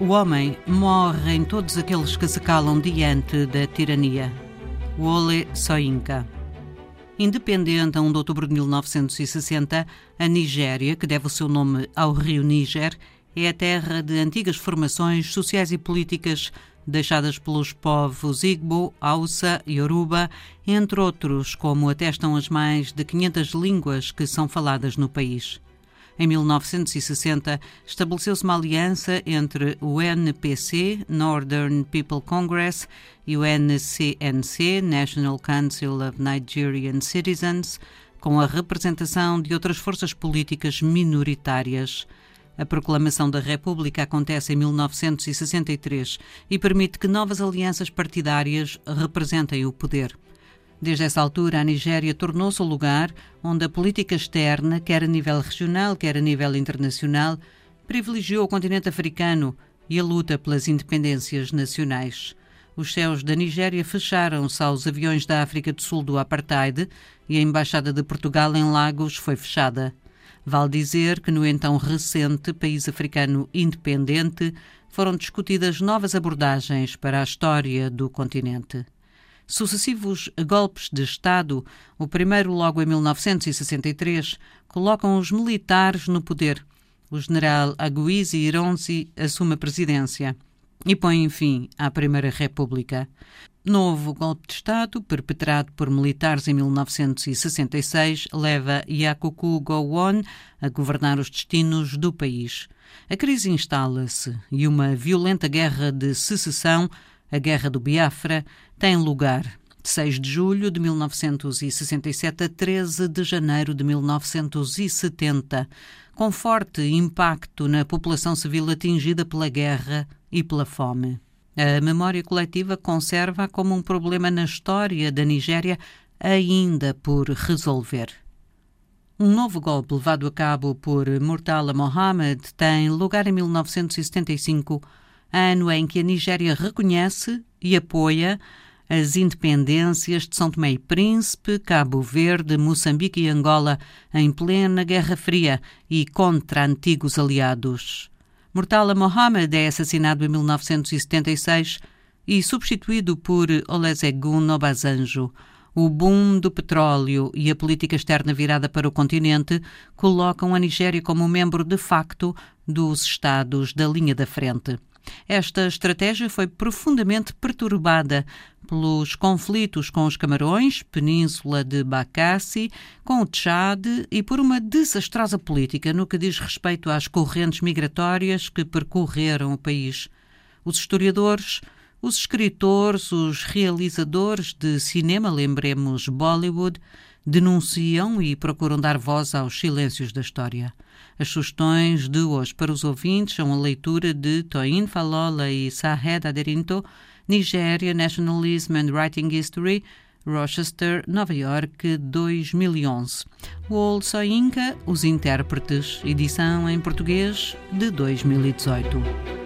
O homem morre em todos aqueles que se calam diante da tirania. Wole Soyinka. Independente a 1 de outubro de 1960, a Nigéria, que deve o seu nome ao rio Níger, é a terra de antigas formações sociais e políticas deixadas pelos povos Igbo, Hausa e Yoruba, entre outros, como atestam as mais de 500 línguas que são faladas no país. Em 1960, estabeleceu-se uma aliança entre o NPC, Northern People Congress, e o NCNC, National Council of Nigerian Citizens, com a representação de outras forças políticas minoritárias. A proclamação da República acontece em 1963 e permite que novas alianças partidárias representem o poder. Desde essa altura, a Nigéria tornou-se o lugar onde a política externa, quer a nível regional, quer a nível internacional, privilegiou o continente africano e a luta pelas independências nacionais. Os céus da Nigéria fecharam-se aos aviões da África do Sul do Apartheid e a Embaixada de Portugal em Lagos foi fechada. Vale dizer que no então recente país africano independente foram discutidas novas abordagens para a história do continente. Sucessivos golpes de Estado, o primeiro logo em 1963, colocam os militares no poder. O general Aguizi Ironsi assume a presidência e põe fim à Primeira República. Novo golpe de Estado, perpetrado por militares em 1966, leva Yakuku Gowon a governar os destinos do país. A crise instala-se e uma violenta guerra de secessão a Guerra do Biafra, tem lugar de 6 de julho de 1967 a 13 de janeiro de 1970, com forte impacto na população civil atingida pela guerra e pela fome. A memória coletiva conserva como um problema na história da Nigéria ainda por resolver. Um novo golpe levado a cabo por Murtala Mohamed tem lugar em 1975 ano em que a Nigéria reconhece e apoia as independências de São Tomé e Príncipe, Cabo Verde, Moçambique e Angola em plena Guerra Fria e contra antigos aliados. Murtala Mohamed é assassinado em 1976 e substituído por Olusegun Obasanjo. O boom do petróleo e a política externa virada para o continente colocam a Nigéria como membro de facto dos Estados da linha da frente. Esta estratégia foi profundamente perturbada pelos conflitos com os Camarões, Península de Bacassi, com o Tchad e por uma desastrosa política no que diz respeito às correntes migratórias que percorreram o país. Os historiadores, os escritores, os realizadores de cinema, lembremos Bollywood, denunciam e procuram dar voz aos silêncios da história. As sugestões de hoje para os ouvintes são a leitura de Toyin Falola e Sahed Aderinto, Nigéria, Nationalism and Writing History, Rochester, Nova York, 2011. Wall Soyinka, Os Intérpretes, edição em português de 2018.